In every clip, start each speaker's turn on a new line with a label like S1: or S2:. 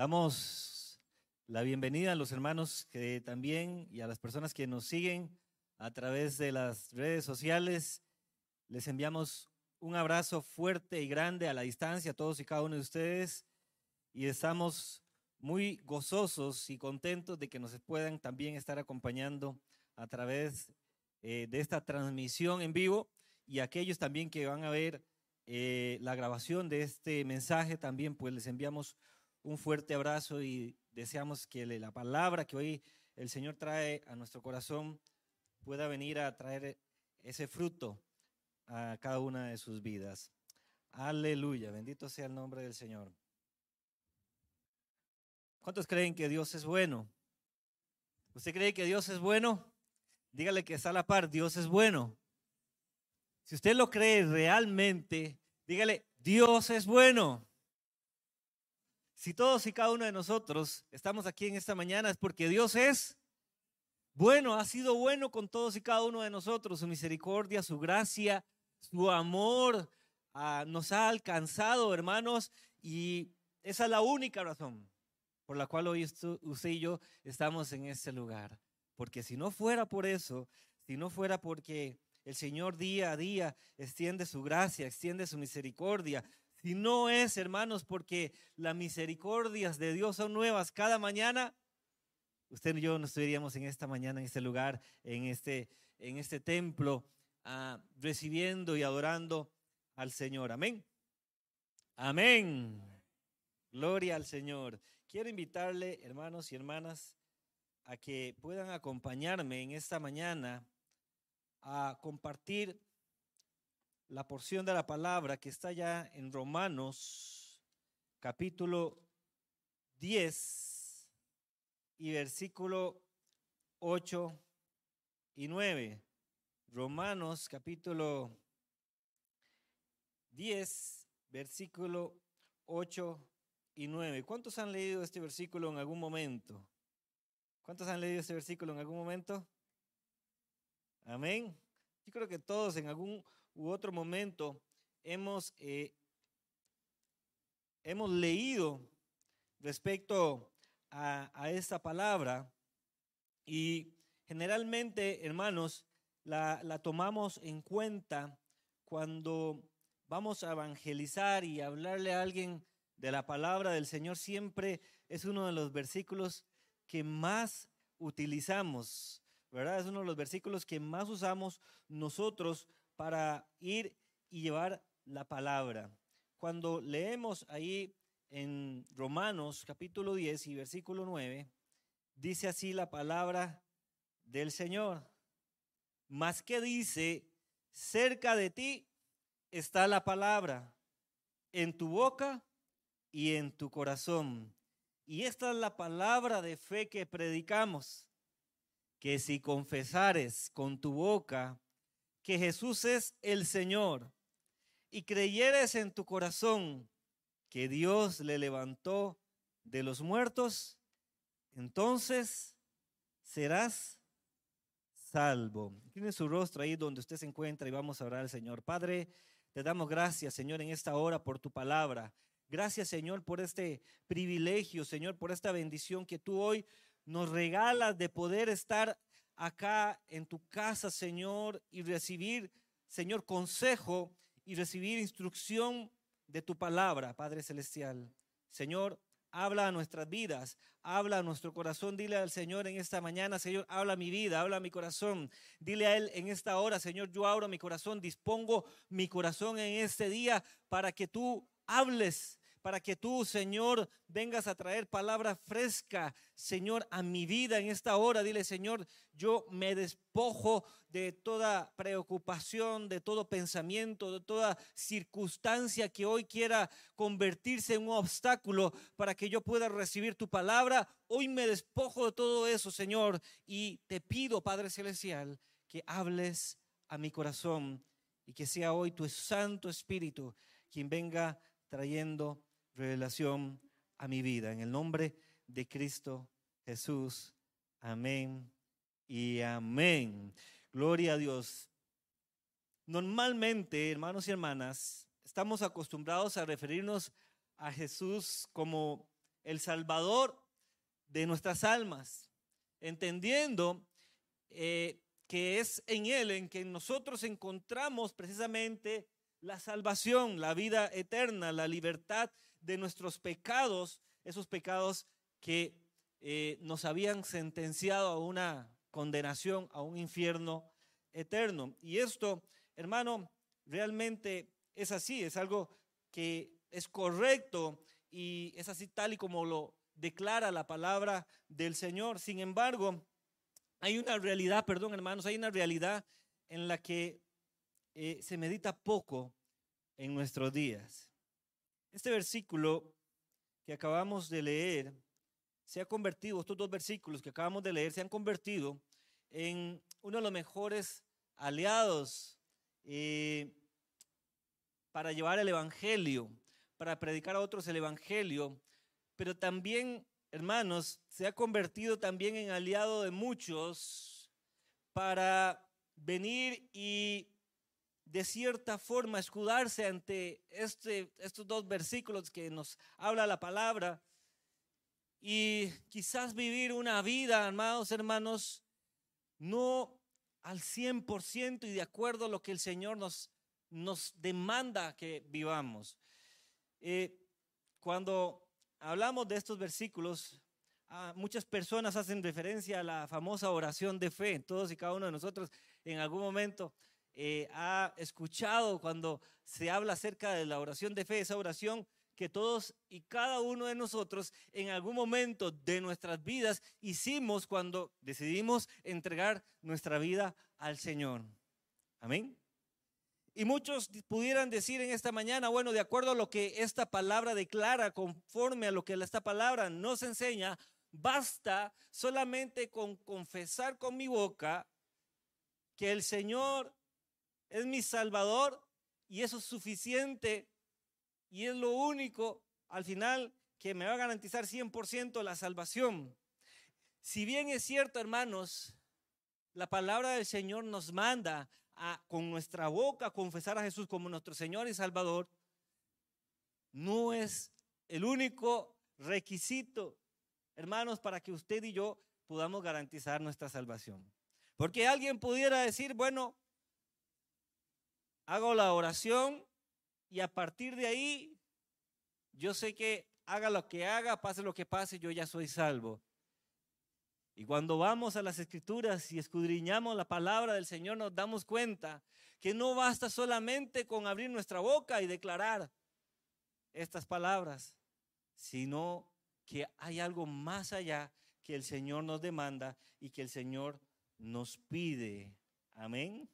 S1: Damos la bienvenida a los hermanos que también y a las personas que nos siguen a través de las redes sociales. Les enviamos un abrazo fuerte y grande a la distancia a todos y cada uno de ustedes y estamos muy gozosos y contentos de que nos puedan también estar acompañando a través eh, de esta transmisión en vivo y aquellos también que van a ver eh, la grabación de este mensaje también pues les enviamos un fuerte abrazo y deseamos que la palabra que hoy el Señor trae a nuestro corazón pueda venir a traer ese fruto a cada una de sus vidas. Aleluya, bendito sea el nombre del Señor. ¿Cuántos creen que Dios es bueno? ¿Usted cree que Dios es bueno? Dígale que está a la par, Dios es bueno. Si usted lo cree realmente, dígale, Dios es bueno. Si todos y cada uno de nosotros estamos aquí en esta mañana es porque Dios es bueno, ha sido bueno con todos y cada uno de nosotros. Su misericordia, su gracia, su amor ah, nos ha alcanzado, hermanos, y esa es la única razón por la cual hoy usted y yo estamos en este lugar. Porque si no fuera por eso, si no fuera porque el Señor día a día extiende su gracia, extiende su misericordia, si no es, hermanos, porque las misericordias de Dios son nuevas cada mañana, usted y yo nos estaríamos en esta mañana, en este lugar, en este, en este templo, ah, recibiendo y adorando al Señor. Amén. Amén. Gloria al Señor. Quiero invitarle, hermanos y hermanas, a que puedan acompañarme en esta mañana a compartir la porción de la palabra que está ya en Romanos capítulo 10 y versículo 8 y 9. Romanos capítulo 10, versículo 8 y 9. ¿Cuántos han leído este versículo en algún momento? ¿Cuántos han leído este versículo en algún momento? Amén. Yo creo que todos en algún u otro momento hemos, eh, hemos leído respecto a, a, esta palabra y generalmente, hermanos, la, la tomamos en cuenta cuando vamos a evangelizar y hablarle a alguien de la palabra del Señor, siempre es uno de los versículos que más utilizamos, ¿verdad? Es uno de los versículos que más usamos nosotros para ir y llevar la palabra. Cuando leemos ahí en Romanos capítulo 10 y versículo 9, dice así la palabra del Señor. Más que dice, cerca de ti está la palabra, en tu boca y en tu corazón. Y esta es la palabra de fe que predicamos, que si confesares con tu boca que Jesús es el Señor y creyeres en tu corazón que Dios le levantó de los muertos, entonces serás salvo. Tiene su rostro ahí donde usted se encuentra y vamos a orar al Señor. Padre, te damos gracias, Señor, en esta hora por tu palabra. Gracias, Señor, por este privilegio, Señor, por esta bendición que tú hoy nos regalas de poder estar acá en tu casa, Señor, y recibir, Señor, consejo y recibir instrucción de tu palabra, Padre Celestial. Señor, habla a nuestras vidas, habla a nuestro corazón, dile al Señor en esta mañana, Señor, habla a mi vida, habla a mi corazón, dile a Él en esta hora, Señor, yo abro mi corazón, dispongo mi corazón en este día para que tú hables para que tú, Señor, vengas a traer palabra fresca, Señor, a mi vida en esta hora. Dile, Señor, yo me despojo de toda preocupación, de todo pensamiento, de toda circunstancia que hoy quiera convertirse en un obstáculo para que yo pueda recibir tu palabra. Hoy me despojo de todo eso, Señor, y te pido, Padre Celestial, que hables a mi corazón y que sea hoy tu Santo Espíritu quien venga trayendo revelación a mi vida. En el nombre de Cristo Jesús. Amén y amén. Gloria a Dios. Normalmente, hermanos y hermanas, estamos acostumbrados a referirnos a Jesús como el Salvador de nuestras almas, entendiendo eh, que es en Él en que nosotros encontramos precisamente la salvación, la vida eterna, la libertad de nuestros pecados, esos pecados que eh, nos habían sentenciado a una condenación, a un infierno eterno. Y esto, hermano, realmente es así, es algo que es correcto y es así tal y como lo declara la palabra del Señor. Sin embargo, hay una realidad, perdón hermanos, hay una realidad en la que eh, se medita poco en nuestros días. Este versículo que acabamos de leer se ha convertido, estos dos versículos que acabamos de leer, se han convertido en uno de los mejores aliados eh, para llevar el Evangelio, para predicar a otros el Evangelio, pero también, hermanos, se ha convertido también en aliado de muchos para venir y de cierta forma escudarse ante este, estos dos versículos que nos habla la palabra y quizás vivir una vida, amados hermanos, no al 100% y de acuerdo a lo que el Señor nos, nos demanda que vivamos. Eh, cuando hablamos de estos versículos, ah, muchas personas hacen referencia a la famosa oración de fe. Todos y cada uno de nosotros en algún momento eh, ha escuchado cuando se habla acerca de la oración de fe, esa oración que todos y cada uno de nosotros en algún momento de nuestras vidas hicimos cuando decidimos entregar nuestra vida al Señor. Amén. Y muchos pudieran decir en esta mañana, bueno, de acuerdo a lo que esta palabra declara, conforme a lo que esta palabra nos enseña, basta solamente con confesar con mi boca que el Señor es mi Salvador y eso es suficiente y es lo único al final que me va a garantizar 100% la salvación. Si bien es cierto, hermanos, la palabra del Señor nos manda a con nuestra boca confesar a Jesús como nuestro Señor y Salvador, no es el único requisito, hermanos, para que usted y yo podamos garantizar nuestra salvación. Porque alguien pudiera decir, bueno, hago la oración y a partir de ahí, yo sé que haga lo que haga, pase lo que pase, yo ya soy salvo. Y cuando vamos a las escrituras y escudriñamos la palabra del Señor, nos damos cuenta que no basta solamente con abrir nuestra boca y declarar estas palabras, sino que hay algo más allá que el Señor nos demanda y que el Señor nos pide. Amén.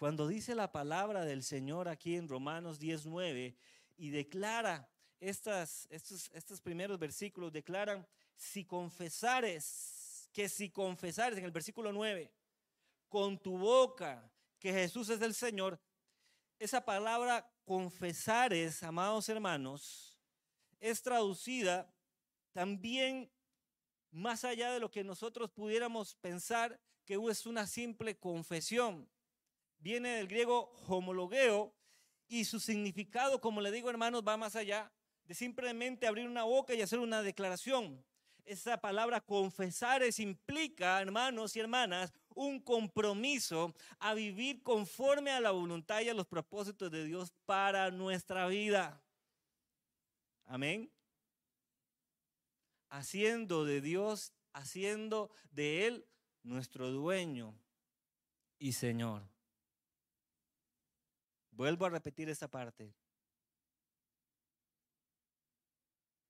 S1: Cuando dice la palabra del Señor aquí en Romanos 19 y declara estos primeros versículos, declaran, si confesares, que si confesares en el versículo 9, con tu boca que Jesús es el Señor, esa palabra confesares, amados hermanos, es traducida también más allá de lo que nosotros pudiéramos pensar que es una simple confesión viene del griego homologueo y su significado, como le digo hermanos, va más allá de simplemente abrir una boca y hacer una declaración. Esa palabra confesar es implica, hermanos y hermanas, un compromiso a vivir conforme a la voluntad y a los propósitos de Dios para nuestra vida. Amén. Haciendo de Dios, haciendo de Él nuestro dueño y Señor. Vuelvo a repetir esta parte.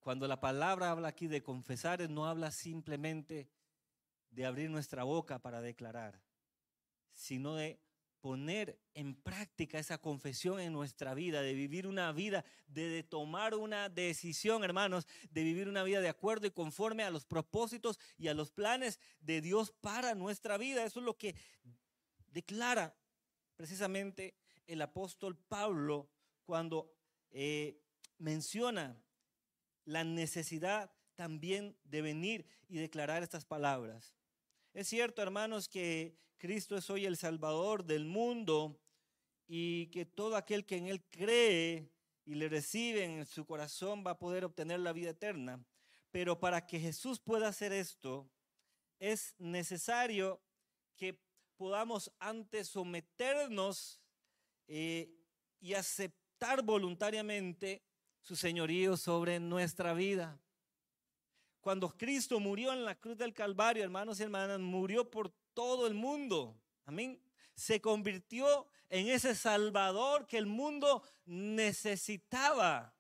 S1: Cuando la palabra habla aquí de confesar, no habla simplemente de abrir nuestra boca para declarar, sino de poner en práctica esa confesión en nuestra vida, de vivir una vida, de, tomar una decisión, hermanos, de vivir una vida de acuerdo y conforme a los propósitos y a los planes de Dios para nuestra vida. Eso es lo que declara precisamente el apóstol Pablo cuando eh, menciona la necesidad también de venir y declarar estas palabras. Es cierto, hermanos, que Cristo es hoy el Salvador del mundo y que todo aquel que en Él cree y le reciben en su corazón va a poder obtener la vida eterna. Pero para que Jesús pueda hacer esto, es necesario que podamos antes someternos eh, y aceptar voluntariamente su señorío sobre nuestra vida. Cuando Cristo murió en la cruz del Calvario, hermanos y hermanas, murió por todo el mundo. Amén. Se convirtió en ese Salvador que el mundo necesitaba.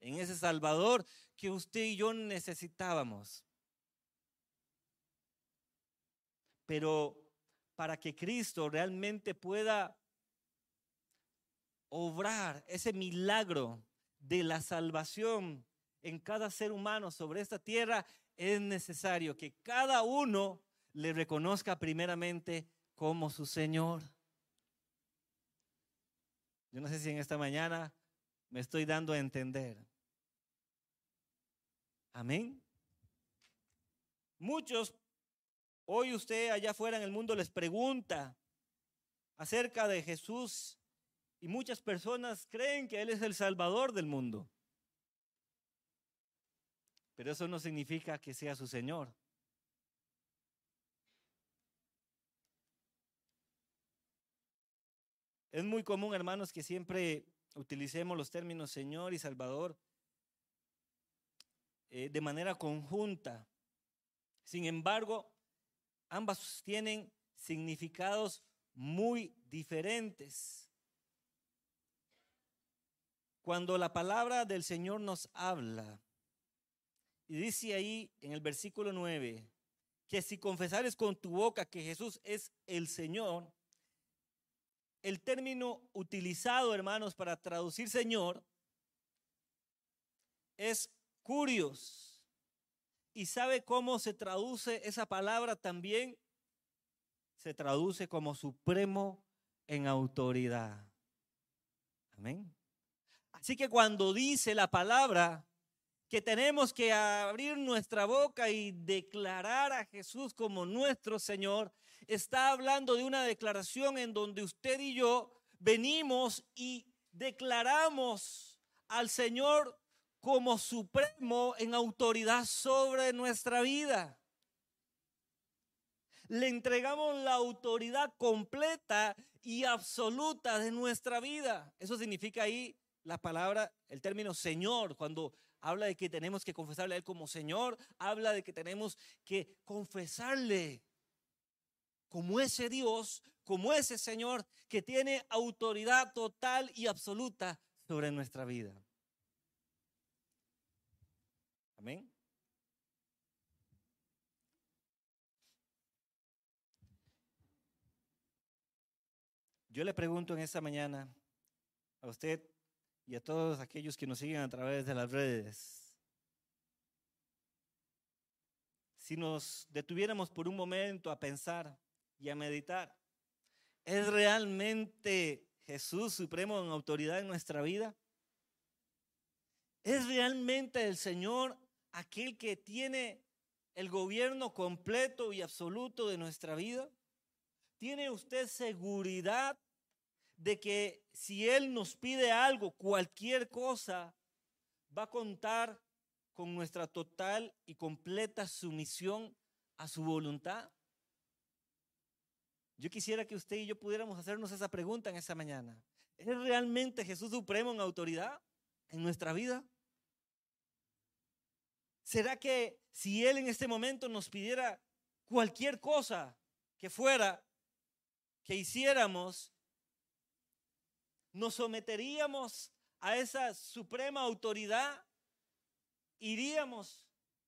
S1: En ese Salvador que usted y yo necesitábamos. Pero para que Cristo realmente pueda obrar ese milagro de la salvación en cada ser humano sobre esta tierra, es necesario que cada uno le reconozca primeramente como su Señor. Yo no sé si en esta mañana me estoy dando a entender. Amén. Muchos, hoy usted allá afuera en el mundo les pregunta acerca de Jesús y muchas personas creen que Él es el Salvador del mundo. Pero eso no significa que sea su Señor. Es muy común, hermanos, que siempre utilicemos los términos Señor y Salvador eh, de manera conjunta. Sin embargo, ambas tienen significados muy diferentes. Cuando la palabra del Señor nos habla, y dice ahí en el versículo 9, que si confesares con tu boca que Jesús es el Señor, el término utilizado, hermanos, para traducir Señor es curios. ¿Y sabe cómo se traduce esa palabra también? Se traduce como supremo en autoridad. Amén. Así que cuando dice la palabra que tenemos que abrir nuestra boca y declarar a Jesús como nuestro Señor, está hablando de una declaración en donde usted y yo venimos y declaramos al Señor como supremo en autoridad sobre nuestra vida. Le entregamos la autoridad completa y absoluta de nuestra vida. Eso significa ahí la palabra, el término Señor, cuando habla de que tenemos que confesarle a Él como Señor, habla de que tenemos que confesarle como ese Dios, como ese Señor que tiene autoridad total y absoluta sobre nuestra vida. Amén. Yo le pregunto en esta mañana a usted y a todos aquellos que nos siguen a través de las redes, si nos detuviéramos por un momento a pensar y a meditar. ¿Es realmente Jesús supremo en autoridad en nuestra vida? ¿Es realmente el Señor aquel que tiene el gobierno completo y absoluto de nuestra vida? ¿Tiene usted seguridad de que si Él nos pide algo, cualquier cosa, va a contar con nuestra total y completa sumisión a su voluntad? Yo quisiera que usted y yo pudiéramos hacernos esa pregunta en esa mañana. ¿Es realmente Jesús supremo en autoridad en nuestra vida? ¿Será que si Él en este momento nos pidiera cualquier cosa que fuera, que hiciéramos, nos someteríamos a esa suprema autoridad? ¿Iríamos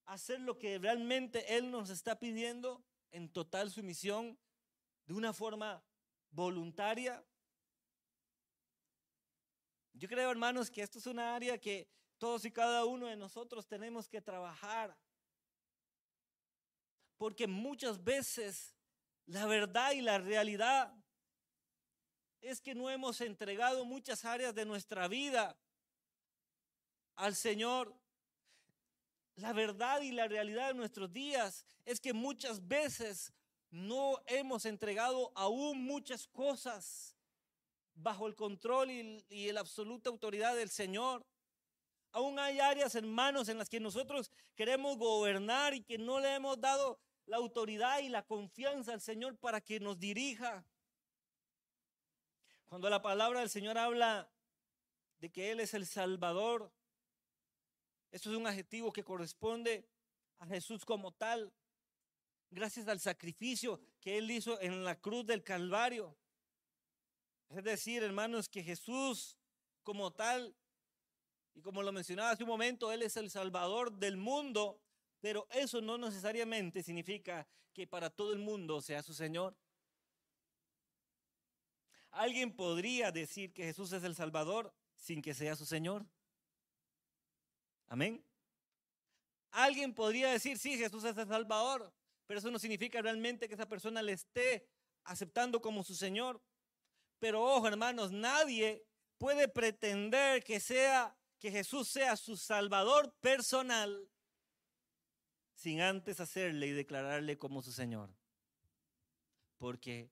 S1: a hacer lo que realmente Él nos está pidiendo en total sumisión de una forma voluntaria. Yo creo, hermanos, que esto es una área que todos y cada uno de nosotros tenemos que trabajar. Porque muchas veces la verdad y la realidad es que no hemos entregado muchas áreas de nuestra vida al Señor. La verdad y la realidad de nuestros días es que muchas veces no hemos entregado aún muchas cosas bajo el control y, y la absoluta autoridad del Señor. Aún hay áreas, hermanos, en las que nosotros queremos gobernar y que no le hemos dado la autoridad y la confianza al Señor para que nos dirija. Cuando la palabra del Señor habla de que Él es el Salvador, eso es un adjetivo que corresponde a Jesús como tal, gracias al sacrificio que Él hizo en la cruz del Calvario. Es decir, hermanos, que Jesús como tal y como lo mencionaba hace un momento, Él es el Salvador del mundo, pero eso no necesariamente significa que para todo el mundo sea su Señor. ¿Alguien podría decir que Jesús es el Salvador sin que sea su Señor? Amén. Alguien podría decir, sí, Jesús es el Salvador, pero eso no significa realmente que esa persona le esté aceptando como su Señor. Pero ojo, hermanos, nadie puede pretender que sea que Jesús sea su Salvador personal sin antes hacerle y declararle como su Señor. Porque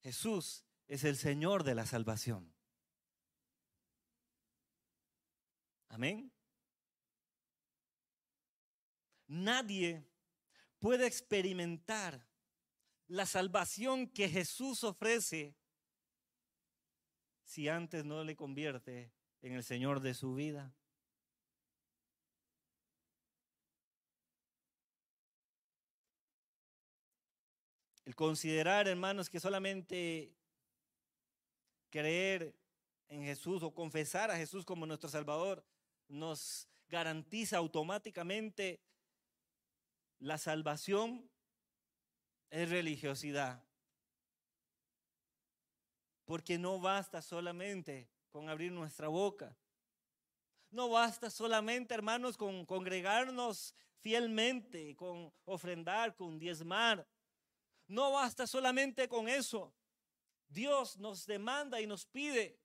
S1: Jesús es el Señor de la salvación. Amén. Nadie puede experimentar la salvación que Jesús ofrece si antes no le convierte en el Señor de su vida. El considerar, hermanos, que solamente creer en Jesús o confesar a Jesús como nuestro Salvador nos garantiza automáticamente la salvación es religiosidad. Porque no basta solamente con abrir nuestra boca. No basta solamente, hermanos, con congregarnos fielmente, con ofrendar, con diezmar. No basta solamente con eso. Dios nos demanda y nos pide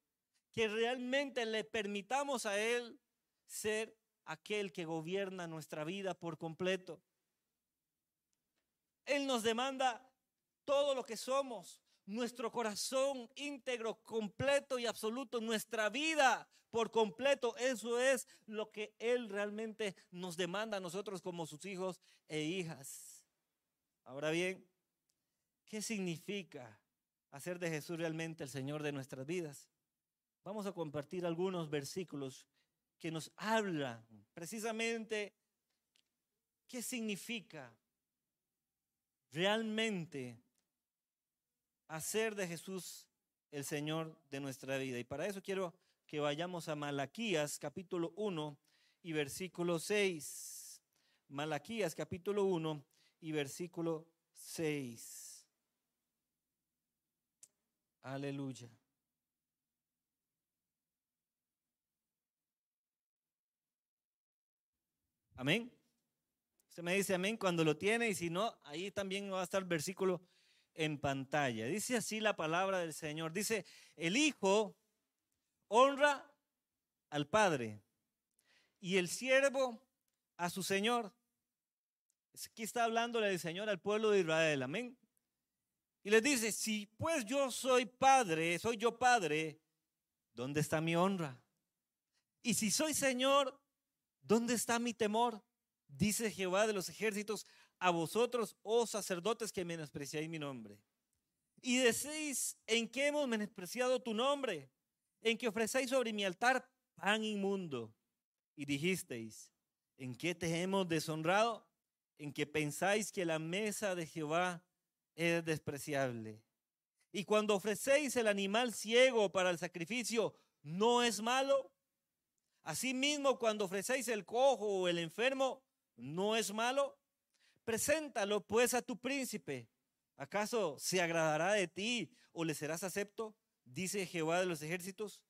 S1: que realmente le permitamos a Él ser aquel que gobierna nuestra vida por completo. Él nos demanda todo lo que somos, nuestro corazón íntegro, completo y absoluto, nuestra vida por completo. Eso es lo que Él realmente nos demanda a nosotros como sus hijos e hijas. Ahora bien, ¿qué significa hacer de Jesús realmente el Señor de nuestras vidas? Vamos a compartir algunos versículos que nos hablan precisamente qué significa realmente hacer de Jesús el Señor de nuestra vida. Y para eso quiero que vayamos a Malaquías capítulo 1 y versículo 6. Malaquías capítulo 1 y versículo 6. Aleluya. Amén. Usted me dice amén cuando lo tiene y si no, ahí también va a estar el versículo en pantalla. Dice así la palabra del Señor. Dice, el Hijo honra al Padre y el siervo a su Señor. Aquí está hablando el Señor al pueblo de Israel. Amén. Y les dice, si pues yo soy padre, soy yo padre, ¿dónde está mi honra? Y si soy Señor, ¿dónde está mi temor? Dice Jehová de los ejércitos, a vosotros, oh sacerdotes, que menospreciáis mi nombre. Y decís, ¿en qué hemos menospreciado tu nombre? En que ofrecéis sobre mi altar pan inmundo. Y dijisteis, ¿en qué te hemos deshonrado? En que pensáis que la mesa de Jehová es despreciable. Y cuando ofrecéis el animal ciego para el sacrificio, ¿no es malo? Asimismo, cuando ofrecéis el cojo o el enfermo, ¿no es malo? Preséntalo pues a tu príncipe. ¿Acaso se agradará de ti o le serás acepto? Dice Jehová de los ejércitos.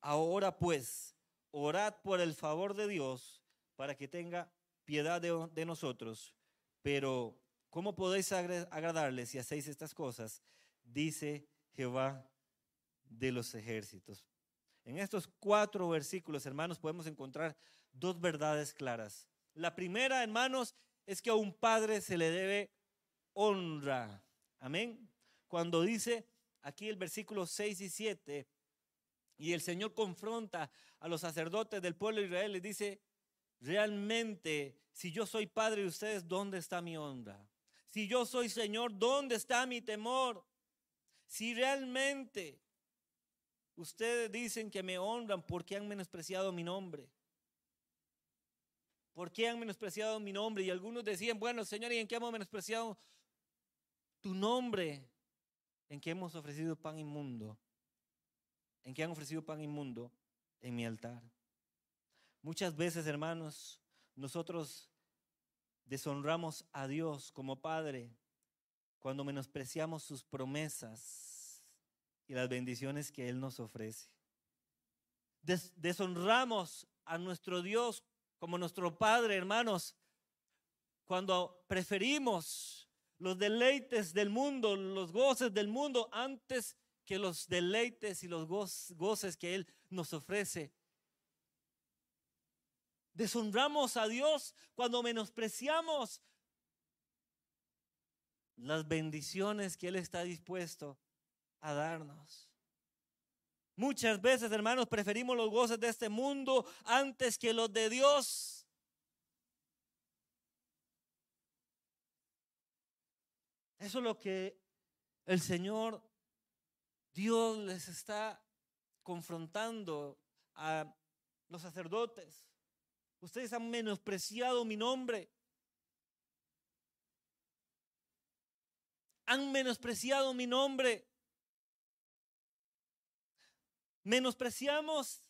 S1: Ahora pues, orad por el favor de Dios para que tenga piedad de, nosotros. Pero, ¿cómo podéis agradarle si hacéis estas cosas? Dice Jehová de los ejércitos. En estos cuatro versículos, hermanos, podemos encontrar dos verdades claras. La primera, hermanos, es que a un padre se le debe honra. Amén. Cuando dice aquí el versículo 6 y 7, Y el Señor confronta a los sacerdotes del pueblo de Israel y dice, realmente, si yo soy padre de ustedes, ¿dónde está mi honra? Si yo soy Señor, ¿dónde está mi temor? Si realmente ustedes dicen que me honran, ¿por qué han menospreciado mi nombre? ¿Por qué han menospreciado mi nombre? Y algunos decían, bueno, Señor, ¿y en qué hemos menospreciado tu nombre? ¿En qué hemos ofrecido pan inmundo? ¿En qué han ofrecido pan inmundo? En mi altar. Muchas veces, hermanos, nosotros deshonramos a Dios como Padre cuando menospreciamos sus promesas y las bendiciones que Él nos ofrece. deshonramos a nuestro Dios como nuestro Padre, hermanos, cuando preferimos los deleites del mundo, los goces del mundo, antes que los deleites y los goces que Él nos ofrece. Deshonramos a Dios cuando menospreciamos las bendiciones que Él está dispuesto a darnos. Muchas veces, hermanos, preferimos los goces de este mundo antes que los de Dios. Eso es lo que el Señor Dios les está confrontando a los sacerdotes. Ustedes han menospreciado mi nombre. Han menospreciado mi nombre. Menospreciamos,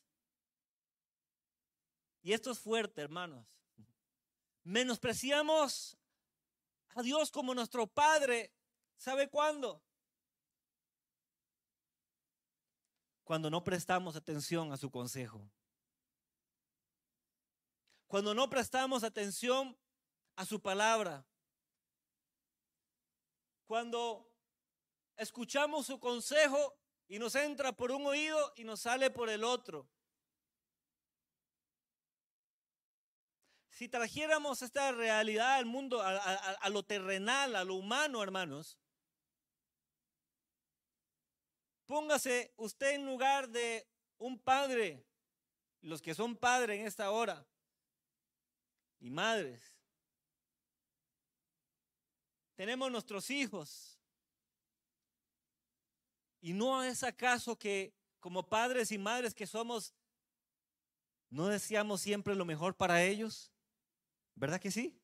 S1: y esto es fuerte, hermanos, menospreciamos a Dios como nuestro Padre. ¿Sabe cuándo? Cuando no prestamos atención a su consejo. Cuando no prestamos atención a su palabra. Cuando escuchamos su consejo y nos entra por un oído y nos sale por el otro. Si trajéramos esta realidad al mundo, a, lo terrenal, a lo humano, hermanos, póngase usted en lugar de un padre, los que son padres en esta hora, y madres. Tenemos nuestros hijos, ¿Y no es acaso que como padres y madres que somos, no deseamos siempre lo mejor para ellos? ¿Verdad que sí?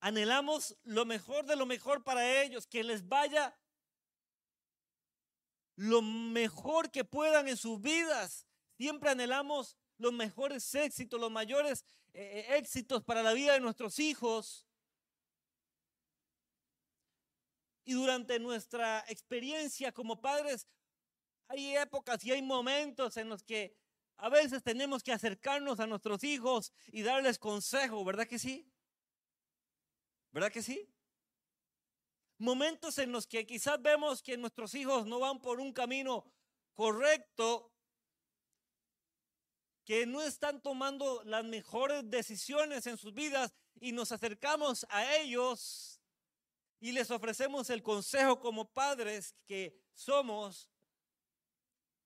S1: Anhelamos lo mejor de lo mejor para ellos, que les vaya lo mejor que puedan en sus vidas. Siempre anhelamos los mejores éxitos, los mayores eh, eh, éxitos para la vida de nuestros hijos. Y durante nuestra experiencia como padres, hay épocas y hay momentos en los que a veces tenemos que acercarnos a nuestros hijos y darles consejo, ¿verdad que sí? ¿Verdad que sí? Momentos en los que quizás vemos que nuestros hijos no van por un camino correcto, que no están tomando las mejores decisiones en sus vidas y nos acercamos a ellos y les ofrecemos el consejo como padres que somos.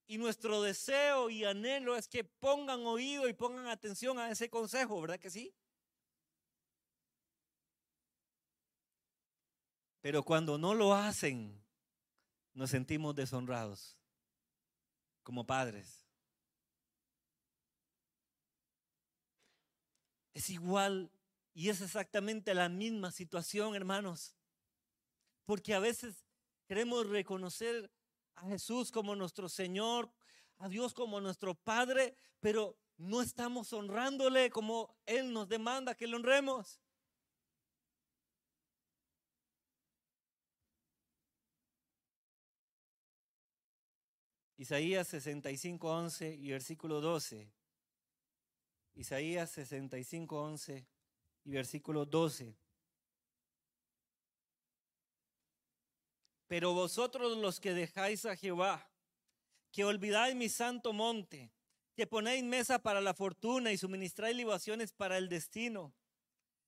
S1: Y nuestro deseo y anhelo es que pongan oído y pongan atención a ese consejo, ¿verdad que sí? Pero cuando no lo hacen, nos sentimos deshonrados como padres. Es igual y es exactamente la misma situación, hermanos porque a veces queremos reconocer a Jesús como nuestro Señor, a Dios como nuestro Padre, pero no estamos honrándole como Él nos demanda que le honremos. Isaías 65, 11 y versículo 12. Isaías 65, 11 y versículo 12. Pero vosotros los que dejáis a Jehová, que olvidáis mi santo monte, que ponéis mesa para la fortuna y suministráis libaciones para el destino,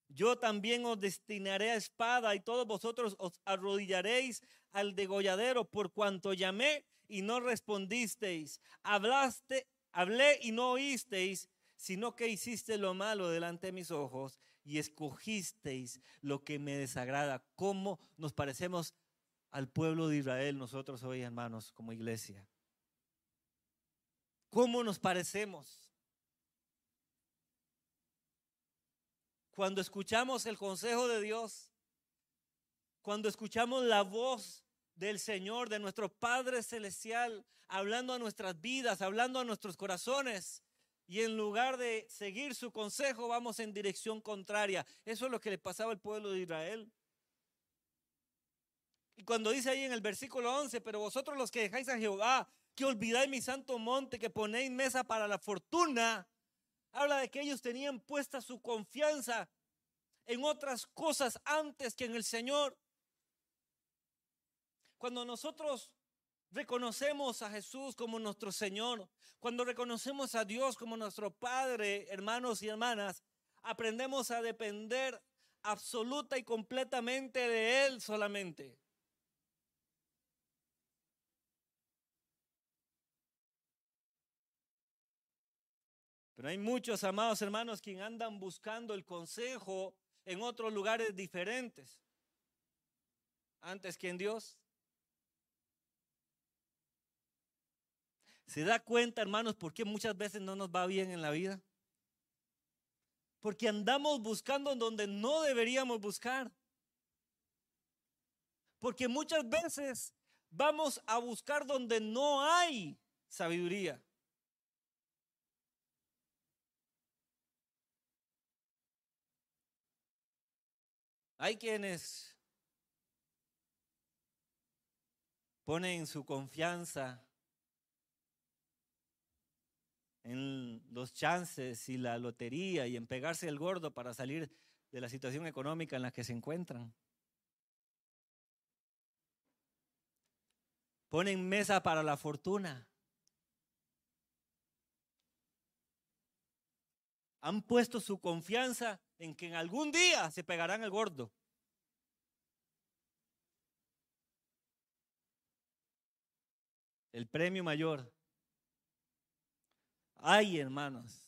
S1: yo también os destinaré a espada y todos vosotros os arrodillaréis al degolladero por cuanto llamé y no respondisteis. Hablaste, hablé y no oísteis, sino que hiciste lo malo delante de mis ojos y escogisteis lo que me desagrada. ¿Cómo nos parecemos al pueblo de Israel nosotros hoy, hermanos, como iglesia? ¿Cómo nos parecemos? Cuando escuchamos el consejo de Dios, cuando escuchamos la voz del Señor, de nuestro Padre Celestial, hablando a nuestras vidas, hablando a nuestros corazones, y en lugar de seguir su consejo, vamos en dirección contraria. Eso es lo que le pasaba al pueblo de Israel. Y cuando dice ahí en el versículo 11, pero vosotros los que dejáis a Jehová, que olvidáis mi santo monte, que ponéis mesa para la fortuna, habla de que ellos tenían puesta su confianza en otras cosas antes que en el Señor. Cuando nosotros reconocemos a Jesús como nuestro Señor, cuando reconocemos a Dios como nuestro Padre, hermanos y hermanas, aprendemos a depender absoluta y completamente de Él solamente. Pero hay muchos amados hermanos que andan buscando el consejo en otros lugares diferentes antes que en Dios. ¿Se da cuenta, hermanos, por qué muchas veces no nos va bien en la vida? Porque andamos buscando donde no deberíamos buscar. Porque muchas veces vamos a buscar donde no hay sabiduría. Hay quienes ponen su confianza en los chances y la lotería y en pegarse el gordo para salir de la situación económica en la que se encuentran. Ponen mesa para la fortuna. Han puesto su confianza en que en algún día se pegarán el gordo. El premio mayor. Ay, hermanos.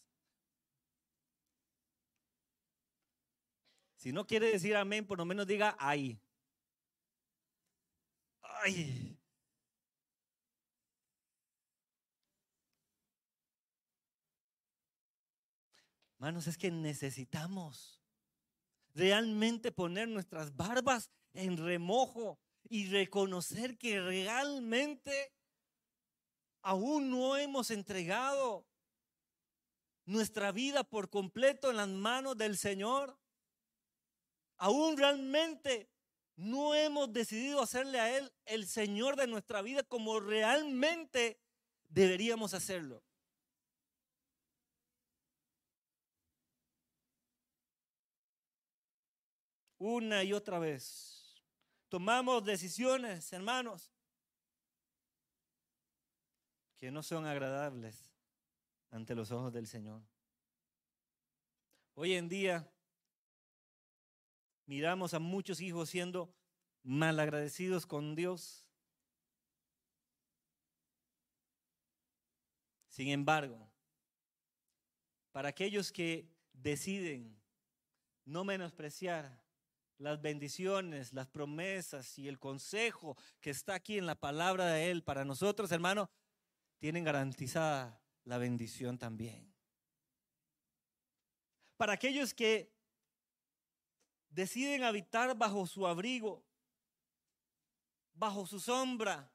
S1: Si no quiere decir amén, por lo menos diga ay. Ay. Hermanos, es que necesitamos realmente poner nuestras barbas en remojo y reconocer que realmente aún no hemos entregado nuestra vida por completo en las manos del Señor. Aún realmente no hemos decidido hacerle a Él el Señor de nuestra vida como realmente deberíamos hacerlo. Una y otra vez. Tomamos decisiones, hermanos, que no son agradables ante los ojos del Señor. Hoy en día miramos a muchos hijos siendo malagradecidos con Dios. Sin embargo, para aquellos que deciden no menospreciar las bendiciones, las promesas y el consejo que está aquí en la palabra de Él para nosotros, hermano, tienen garantizada la bendición también. Para aquellos que deciden habitar bajo su abrigo, bajo su sombra,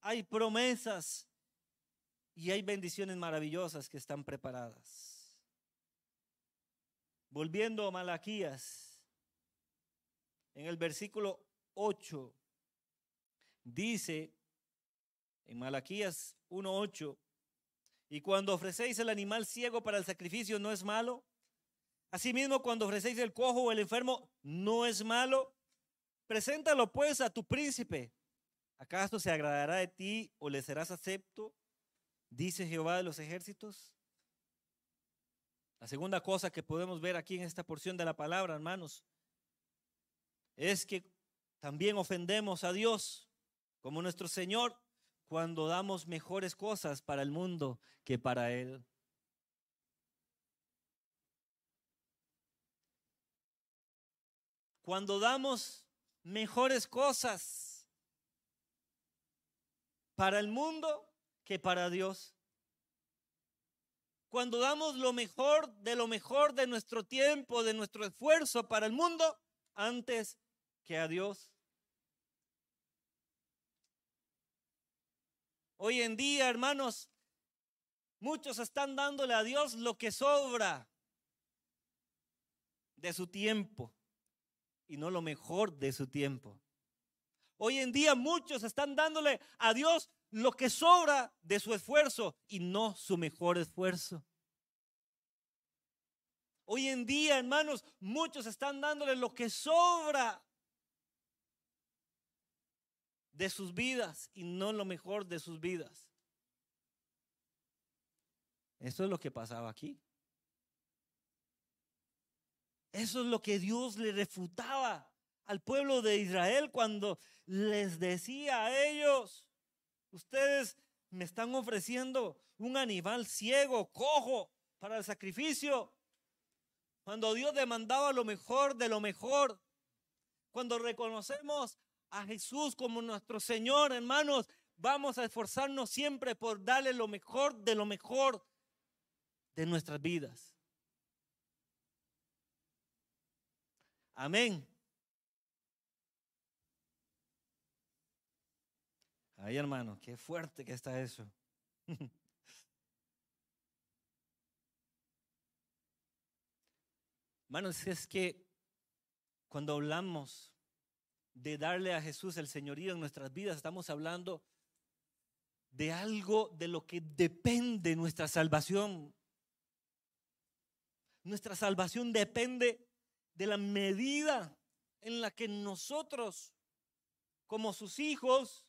S1: hay promesas y hay bendiciones maravillosas que están preparadas. Volviendo a Malaquías, en el versículo 8, dice en Malaquías 1.8, y cuando ofrecéis el animal ciego para el sacrificio, ¿no es malo? Asimismo, cuando ofrecéis el cojo o el enfermo, ¿no es malo? Preséntalo pues a tu príncipe. ¿Acaso se agradará de ti o le serás acepto? Dice Jehová de los ejércitos. La segunda cosa que podemos ver aquí en esta porción de la palabra, hermanos, es que también ofendemos a Dios como nuestro Señor cuando damos mejores cosas para el mundo que para Él. Cuando damos mejores cosas para el mundo que para Dios. Cuando damos lo mejor de lo mejor de nuestro tiempo, de nuestro esfuerzo para el mundo, antes que a Dios. Hoy en día, hermanos, muchos están dándole a Dios lo que sobra de su tiempo y no lo mejor de su tiempo. Hoy en día muchos están dándole a Dios lo que sobra de su esfuerzo y no su mejor esfuerzo. Hoy en día, hermanos, muchos están dándole lo que sobra de sus vidas y no lo mejor de sus vidas. Eso es lo que pasaba aquí. Eso es lo que Dios le refutaba al pueblo de Israel cuando les decía a ellos, ustedes me están ofreciendo un animal ciego, cojo, para el sacrificio. Cuando Dios demandaba lo mejor de lo mejor. Cuando reconocemos a Jesús como nuestro Señor, hermanos, vamos a esforzarnos siempre por darle lo mejor de lo mejor de nuestras vidas. Amén. Ay, hermano, qué fuerte que está eso. Hermanos, es que cuando hablamos de darle a Jesús el señorío en nuestras vidas, estamos hablando de algo de lo que depende nuestra salvación. Nuestra salvación depende de la medida en la que nosotros, como sus hijos,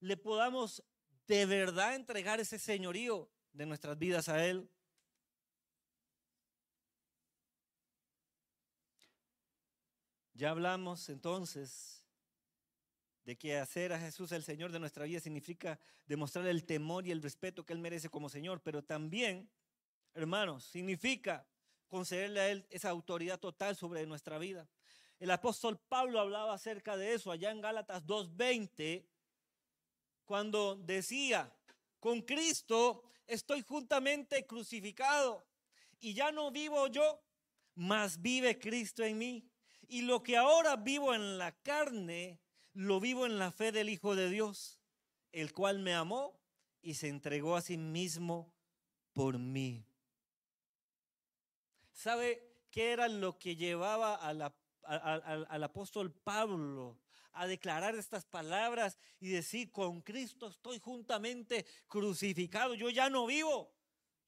S1: le podamos de verdad entregar ese señorío de nuestras vidas a Él. Ya hablamos entonces de que hacer a Jesús el Señor de nuestra vida significa demostrar el temor y el respeto que Él merece como Señor, pero también, hermanos, significa concederle a Él esa autoridad total sobre nuestra vida. El apóstol Pablo hablaba acerca de eso allá en Gálatas 2.20, cuando decía, con Cristo estoy juntamente crucificado y ya no vivo yo, mas vive Cristo en mí. Y lo que ahora vivo en la carne, lo vivo en la fe del Hijo de Dios, el cual me amó y se entregó a sí mismo por mí. ¿Sabe qué era lo que llevaba al apóstol Pablo a declarar estas palabras y decir, con Cristo estoy juntamente crucificado, yo ya no vivo,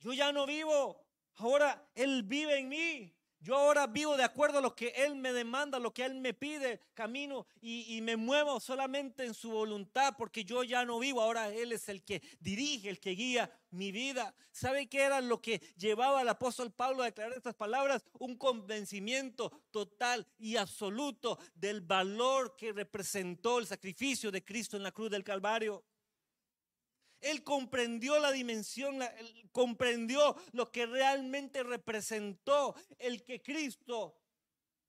S1: yo ya no vivo, ahora Él vive en mí. Yo ahora vivo de acuerdo a lo que Él me demanda, lo que Él me pide, camino y, me muevo solamente en su voluntad, porque yo ya no vivo, ahora Él es el que dirige, el que guía mi vida. ¿Sabe qué era lo que llevaba al apóstol Pablo a declarar estas palabras? Un convencimiento total y absoluto del valor que representó el sacrificio de Cristo en la cruz del Calvario. Él comprendió la dimensión, comprendió lo que realmente representó el que Cristo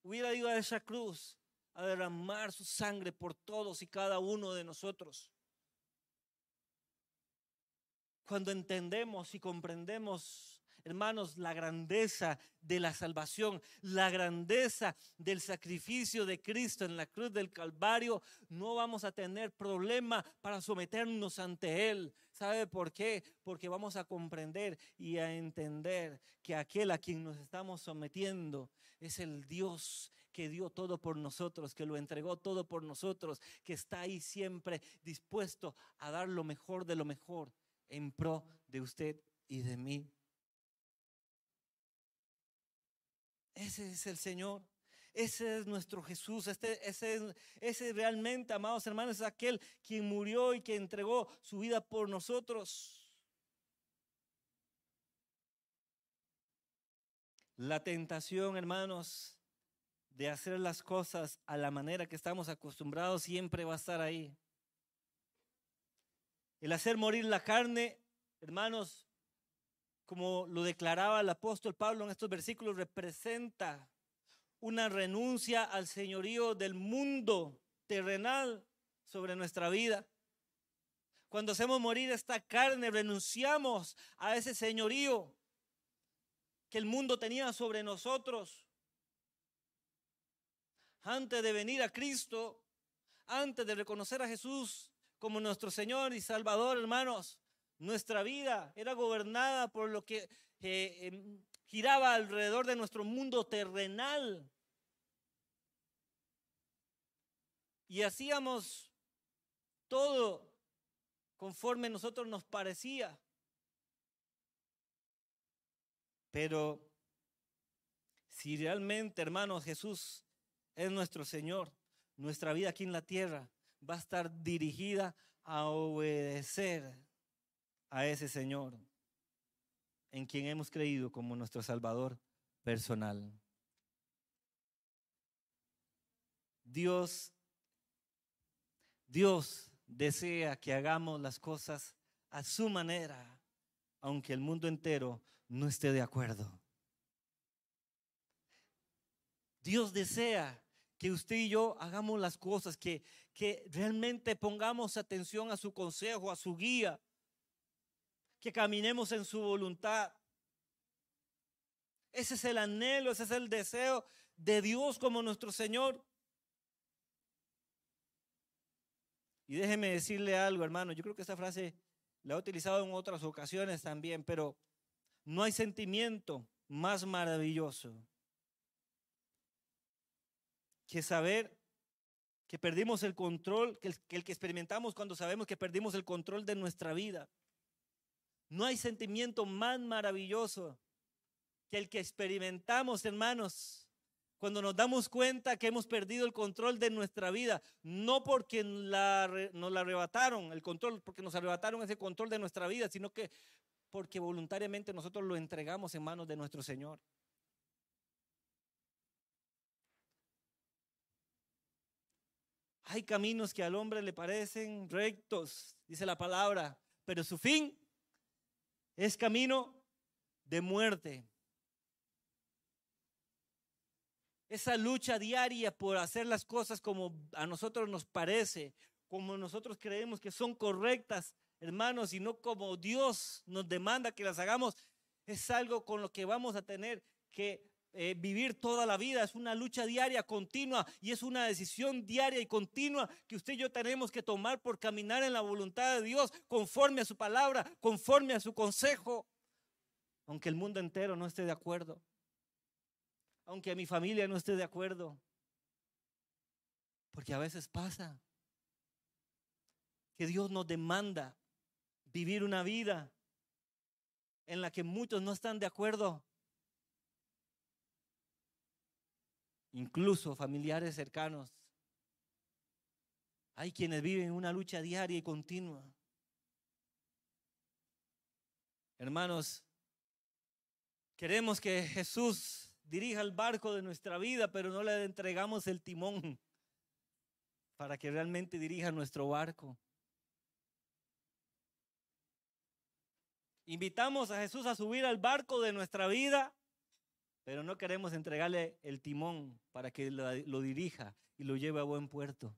S1: hubiera ido a esa cruz a derramar su sangre por todos y cada uno de nosotros. Cuando entendemos y comprendemos hermanos, la grandeza de la salvación, la grandeza del sacrificio de Cristo en la cruz del Calvario, no vamos a tener problema para someternos ante Él. ¿Sabe por qué? Porque vamos a comprender y a entender que aquel a quien nos estamos sometiendo es el Dios que dio todo por nosotros, que lo entregó todo por nosotros, que está ahí siempre dispuesto a dar lo mejor de lo mejor en pro de usted y de mí. Ese es el Señor. Ese es nuestro Jesús. Este, ese, ese realmente, amados hermanos, es aquel quien murió y que entregó su vida por nosotros. La tentación, hermanos, de hacer las cosas a la manera que estamos acostumbrados siempre va a estar ahí. El hacer morir la carne, hermanos, como lo declaraba el apóstol Pablo en estos versículos, representa una renuncia al señorío del mundo terrenal sobre nuestra vida. Cuando hacemos morir esta carne, renunciamos a ese señorío que el mundo tenía sobre nosotros. Antes de venir a Cristo, antes de reconocer a Jesús como nuestro Señor y Salvador, hermanos, nuestra vida era gobernada por lo que eh, em, giraba alrededor de nuestro mundo terrenal. Y hacíamos todo conforme a nosotros nos parecía. Pero si realmente, hermanos, Jesús es nuestro Señor, nuestra vida aquí en la tierra va a estar dirigida a obedecer a ese Señor en quien hemos creído como nuestro Salvador personal. Dios Dios desea que hagamos las cosas a su manera, aunque el mundo entero no esté de acuerdo. Dios desea que usted y yo hagamos las cosas, que, que realmente pongamos atención a su consejo, a su guía, que caminemos en su voluntad. Ese es el anhelo, ese es el deseo de Dios como nuestro Señor. Y déjeme decirle algo, hermano, yo creo que esta frase la he utilizado en otras ocasiones también, pero no hay sentimiento más maravilloso que saber que perdimos el control, que el, que experimentamos cuando sabemos que perdimos el control de nuestra vida. No hay sentimiento más maravilloso que el que experimentamos, hermanos, cuando nos damos cuenta que hemos perdido el control de nuestra vida, no porque nos la arrebataron, el control, porque nos arrebataron ese control de nuestra vida, sino que porque voluntariamente nosotros lo entregamos en manos de nuestro Señor. Hay caminos que al hombre le parecen rectos, dice la palabra, pero su fin es camino de muerte. esa lucha diaria por hacer las cosas como a nosotros nos parece, como nosotros creemos que son correctas, hermanos, y no como Dios nos demanda que las hagamos, es algo con lo que vamos a tener que eh, vivir toda la vida. Es una lucha diaria, continua, y es una decisión diaria y continua que usted y yo tenemos que tomar por caminar en la voluntad de Dios, conforme a su palabra, conforme a su consejo, aunque el mundo entero no esté de acuerdo aunque mi familia no esté de acuerdo. Porque a veces pasa que Dios nos demanda vivir una vida en la que muchos no están de acuerdo. Incluso familiares cercanos. Hay quienes viven una lucha diaria y continua. Hermanos, queremos que Jesús dirija el barco de nuestra vida, pero no le entregamos el timón para que realmente dirija nuestro barco. Invitamos a Jesús a subir al barco de nuestra vida, pero no queremos entregarle el timón para que lo, dirija y lo lleve a buen puerto.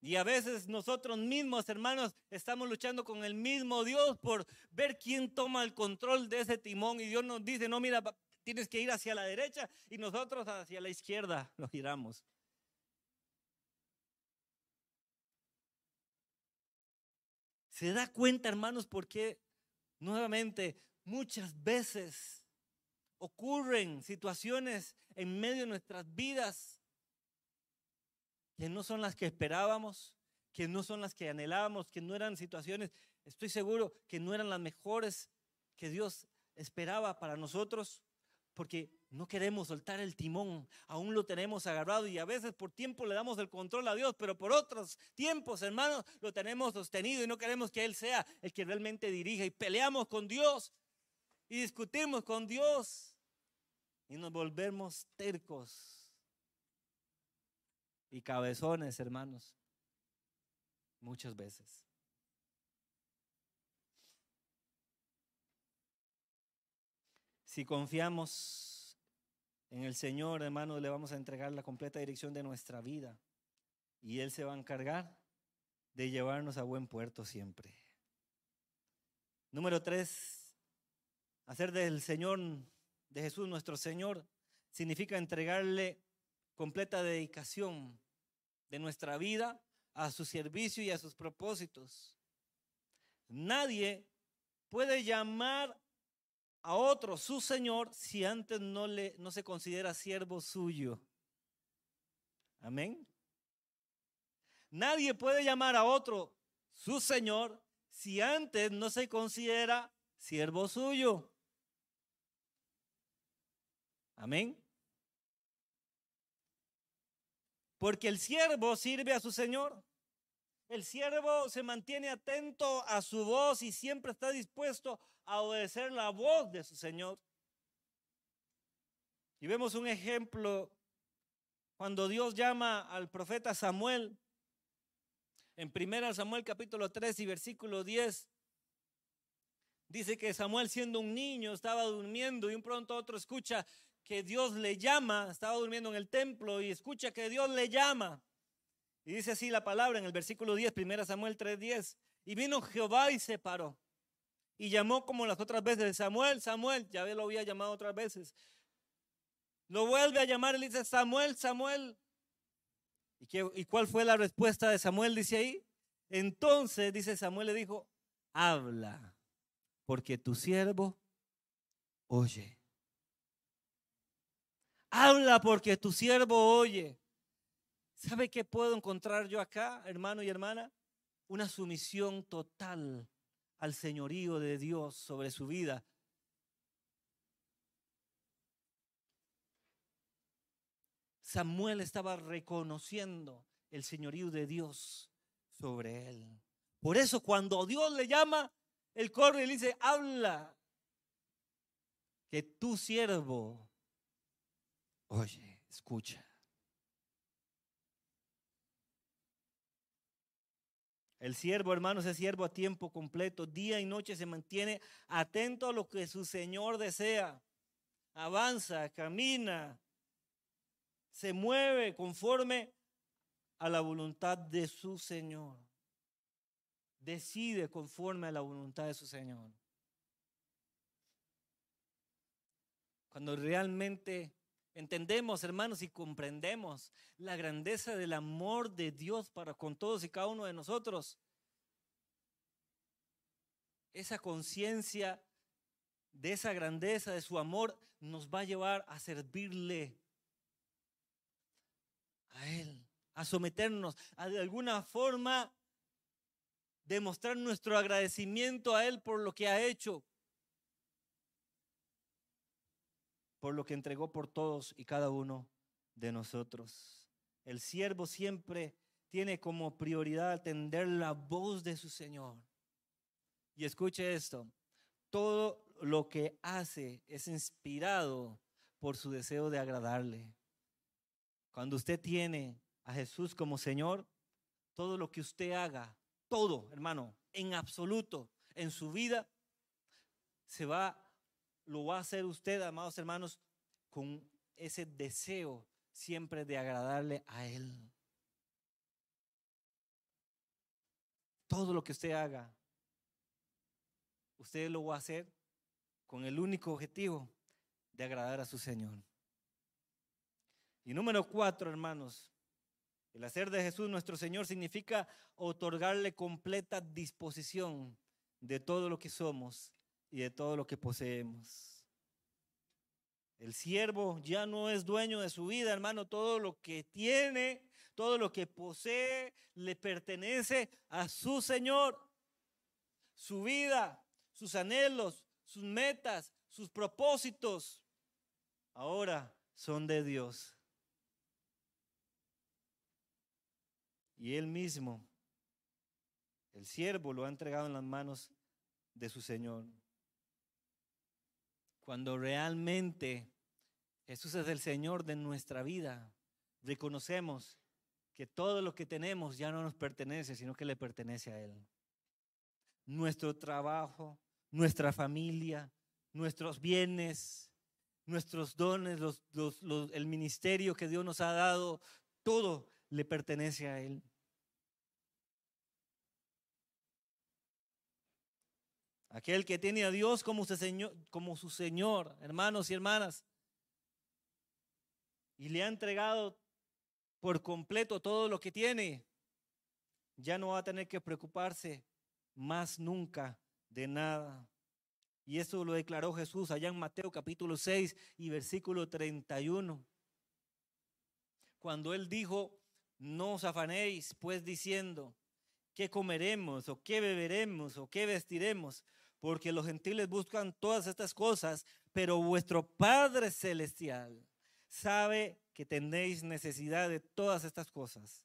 S1: Y a veces nosotros mismos, hermanos, estamos luchando con el mismo Dios por ver quién toma el control de ese timón. Y Dios nos dice, no, mira, tienes que ir hacia la derecha y nosotros hacia la izquierda lo giramos. ¿Se da cuenta, hermanos, por qué nuevamente muchas veces ocurren situaciones en medio de nuestras vidas que no son las que esperábamos, que no son las que anhelábamos, que no eran situaciones, estoy seguro que no eran las mejores que Dios esperaba para nosotros, porque no queremos soltar el timón, aún lo tenemos agarrado y a veces por tiempo le damos el control a Dios, pero por otros tiempos, hermanos, lo tenemos sostenido y no queremos que Él sea el que realmente dirija y peleamos con Dios y discutimos con Dios y nos volvemos tercos y cabezones, hermanos, muchas veces. Si confiamos en el Señor, hermano, le vamos a entregar la completa dirección de nuestra vida y Él se va a encargar de llevarnos a buen puerto siempre. Número tres, hacer del Señor, de Jesús nuestro Señor, significa entregarle completa dedicación de nuestra vida a su servicio y a sus propósitos. Nadie puede llamar a otro su Señor si antes no, le, no se considera siervo suyo. Amén. Nadie puede llamar a otro su Señor si antes no se considera siervo suyo. Amén. Porque el siervo sirve a su Señor. El siervo se mantiene atento a su voz y siempre está dispuesto a obedecer la voz de su Señor. Y vemos un ejemplo cuando Dios llama al profeta Samuel en 1 Samuel capítulo 3 y versículo 10. Dice que Samuel siendo un niño estaba durmiendo y un pronto otro escucha que Dios le llama, estaba durmiendo en el templo y escucha que Dios le llama. Y dice así la palabra en el versículo 10, 1 Samuel 3:10. Y vino Jehová y se paró y llamó como las otras veces, Samuel, Samuel, ya lo había llamado otras veces. Lo vuelve a llamar y le dice, Samuel, Samuel. ¿Y, qué, ¿Y cuál fue la respuesta de Samuel? Dice ahí. Entonces, dice Samuel, le dijo, habla, porque tu siervo oye. Habla porque tu siervo oye. ¿Sabe qué puedo encontrar yo acá, hermano y hermana? Una sumisión total al señorío de Dios sobre su vida. Samuel estaba reconociendo el señorío de Dios sobre él. Por eso cuando Dios le llama, él corre y le dice, habla, que tu siervo, oye, escucha. El siervo, hermanos, es siervo a tiempo completo. Día y noche se mantiene atento a lo que su Señor desea. Avanza, camina, se mueve conforme a la voluntad de su Señor. Decide conforme a la voluntad de su Señor. Cuando realmente entendemos, hermanos, y comprendemos la grandeza del amor de Dios para con todos y cada uno de nosotros. Esa conciencia de esa grandeza, de su amor, nos va a llevar a servirle a Él, a someternos, a de alguna forma demostrar nuestro agradecimiento a Él por lo que ha hecho, por lo que entregó por todos y cada uno de nosotros. El siervo siempre tiene como prioridad atender la voz de su Señor. Y escuche esto, todo lo que hace es inspirado por su deseo de agradarle. Cuando usted tiene a Jesús como Señor, todo lo que usted haga, todo, hermano, en absoluto, en su vida, se va, lo va a hacer usted, amados hermanos, con ese deseo siempre de agradarle a Él. Todo lo que usted haga, usted lo va a hacer con el único objetivo de agradar a su Señor. Y número cuatro, hermanos, el hacer de Jesús nuestro Señor significa otorgarle completa disposición de todo lo que somos y de todo lo que poseemos. El siervo ya no es dueño de su vida, hermano. Todo lo que tiene, todo lo que posee, le pertenece a su Señor. Su vida, sus anhelos, sus metas, sus propósitos, ahora son de Dios. Y él mismo, el siervo, lo ha entregado en las manos de su Señor. Cuando realmente Jesús es el Señor de nuestra vida, reconocemos que todo lo que tenemos ya no nos pertenece, sino que le pertenece a Él. Nuestro trabajo, nuestra familia, nuestros bienes, nuestros dones, el ministerio que Dios nos ha dado, todo le pertenece a Él. Aquel que tiene a Dios como su, Señor, como su Señor, hermanos y hermanas, y le ha entregado por completo todo lo que tiene, ya no va a tener que preocuparse más nunca de nada. Y eso lo declaró Jesús allá en Mateo capítulo 6 y versículo 31. Cuando él dijo, no os afanéis pues diciendo, ¿qué comeremos o qué beberemos o qué vestiremos? Porque los gentiles buscan todas estas cosas, pero vuestro Padre Celestial sabe que tenéis necesidad de todas estas cosas.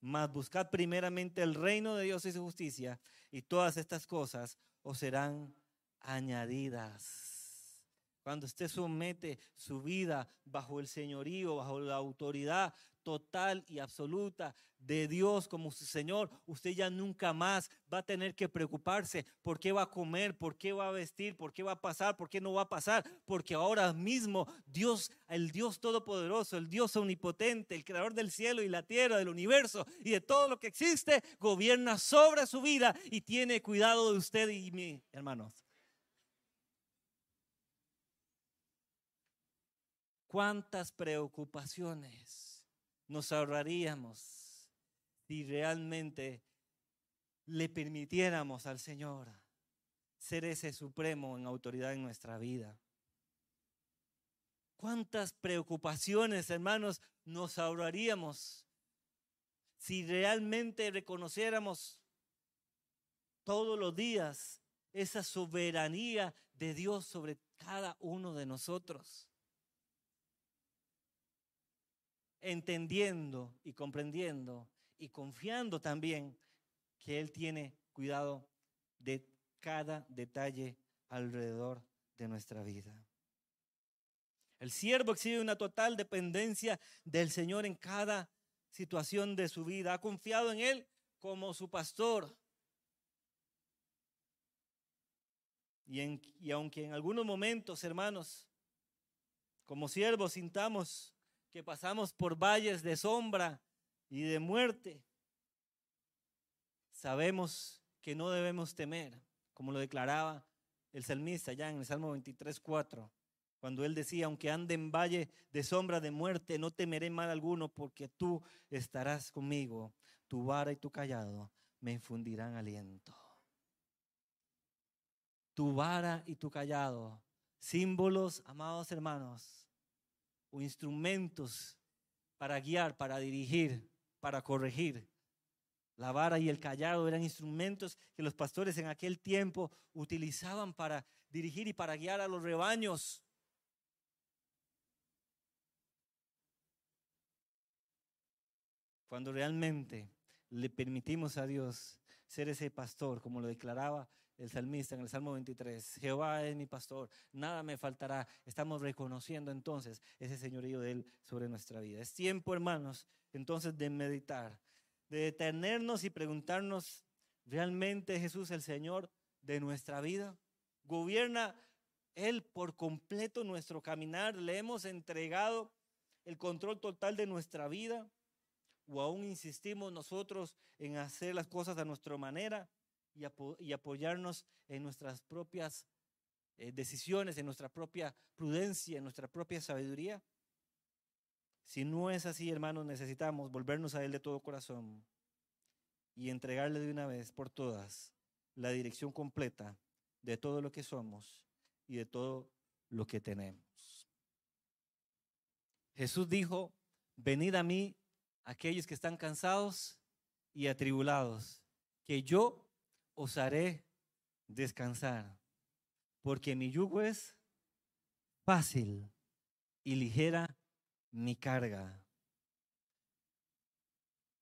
S1: Mas buscad primeramente el reino de Dios y su justicia, y todas estas cosas os serán añadidas. Cuando usted somete su vida bajo el señorío, bajo la autoridad total y absoluta de Dios como su Señor, usted ya nunca más va a tener que preocuparse por qué va a comer, por qué va a vestir, por qué va a pasar, por qué no va a pasar, porque ahora mismo Dios, el Dios todopoderoso, el Dios omnipotente, el creador del cielo y la tierra, del universo y de todo lo que existe, gobierna sobre su vida y tiene cuidado de usted y mi hermanos. ¿Cuántas preocupaciones? Nos ahorraríamos si realmente le permitiéramos al Señor ser ese supremo en autoridad en nuestra vida. ¿Cuántas preocupaciones, hermanos, nos ahorraríamos si realmente reconociéramos todos los días esa soberanía de Dios sobre cada uno de nosotros? Entendiendo y comprendiendo y confiando también que Él tiene cuidado de cada detalle alrededor de nuestra vida. El siervo exhibe una total dependencia del Señor en cada situación de su vida. Ha confiado en Él como su pastor. Y, y aunque en algunos momentos, hermanos, como siervos sintamos que pasamos por valles de sombra y de muerte, sabemos que no debemos temer, como lo declaraba el salmista ya en el Salmo 23, 4, cuando él decía, aunque ande en valle de sombra de muerte, no temeré mal alguno, porque tú estarás conmigo, tu vara y tu callado me infundirán aliento. Tu vara y tu callado, símbolos, amados hermanos, o instrumentos para guiar, para dirigir, para corregir. La vara y el callado eran instrumentos que los pastores en aquel tiempo utilizaban para dirigir y para guiar a los rebaños. Cuando realmente le permitimos a Dios ser ese pastor, como lo declaraba el salmista en el Salmo 23, Jehová es mi pastor, nada me faltará. Estamos reconociendo entonces ese señorío de Él sobre nuestra vida. Es tiempo, hermanos, entonces de meditar, de detenernos y preguntarnos, ¿realmente Jesús el Señor de nuestra vida? ¿Gobierna Él por completo nuestro caminar? ¿Le hemos entregado el control total de nuestra vida? ¿O aún insistimos nosotros en hacer las cosas a nuestra manera? Y, apoyarnos en nuestras propias eh, decisiones, en nuestra propia prudencia, en nuestra propia sabiduría. Si no es así, hermanos, necesitamos volvernos a Él de todo corazón y entregarle de una vez por todas la dirección completa de todo lo que somos y de todo lo que tenemos. Jesús dijo, venid a mí aquellos que están cansados y atribulados, que yo os haré descansar, porque mi yugo es fácil y ligera mi carga.